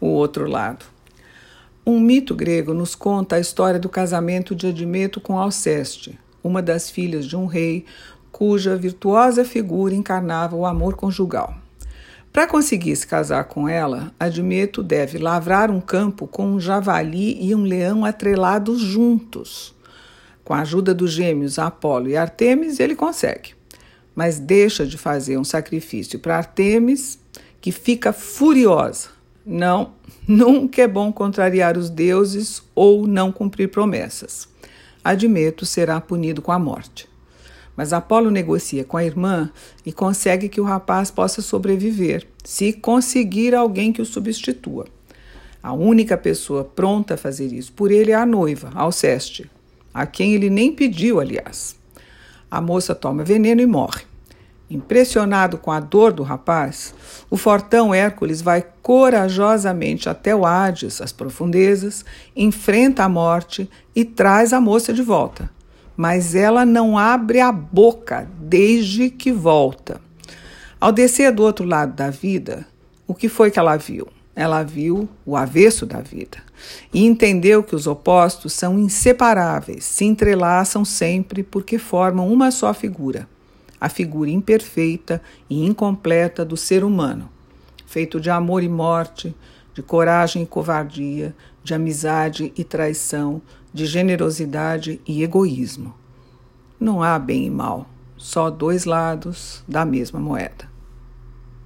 o outro lado. Um mito grego nos conta a história do casamento de Admeto com Alceste, uma das filhas de um rei cuja virtuosa figura encarnava o amor conjugal. Para conseguir se casar com ela, Admeto deve lavrar um campo com um javali e um leão atrelados juntos. Com a ajuda dos gêmeos Apolo e Artemis, ele consegue. Mas deixa de fazer um sacrifício para Artemis, que fica furiosa. Não, nunca é bom contrariar os deuses ou não cumprir promessas. Admeto será punido com a morte. Mas Apolo negocia com a irmã e consegue que o rapaz possa sobreviver, se conseguir alguém que o substitua. A única pessoa pronta a fazer isso por ele é a noiva, Alceste, a quem ele nem pediu, aliás. A moça toma veneno e morre. Impressionado com a dor do rapaz, o fortão Hércules vai corajosamente até o Hades, as profundezas, enfrenta a morte e traz a moça de volta mas ela não abre a boca desde que volta. Ao descer do outro lado da vida, o que foi que ela viu? Ela viu o avesso da vida e entendeu que os opostos são inseparáveis, se entrelaçam sempre porque formam uma só figura, a figura imperfeita e incompleta do ser humano, feito de amor e morte, de coragem e covardia, de amizade e traição, de generosidade e egoísmo. Não há bem e mal, só dois lados da mesma moeda.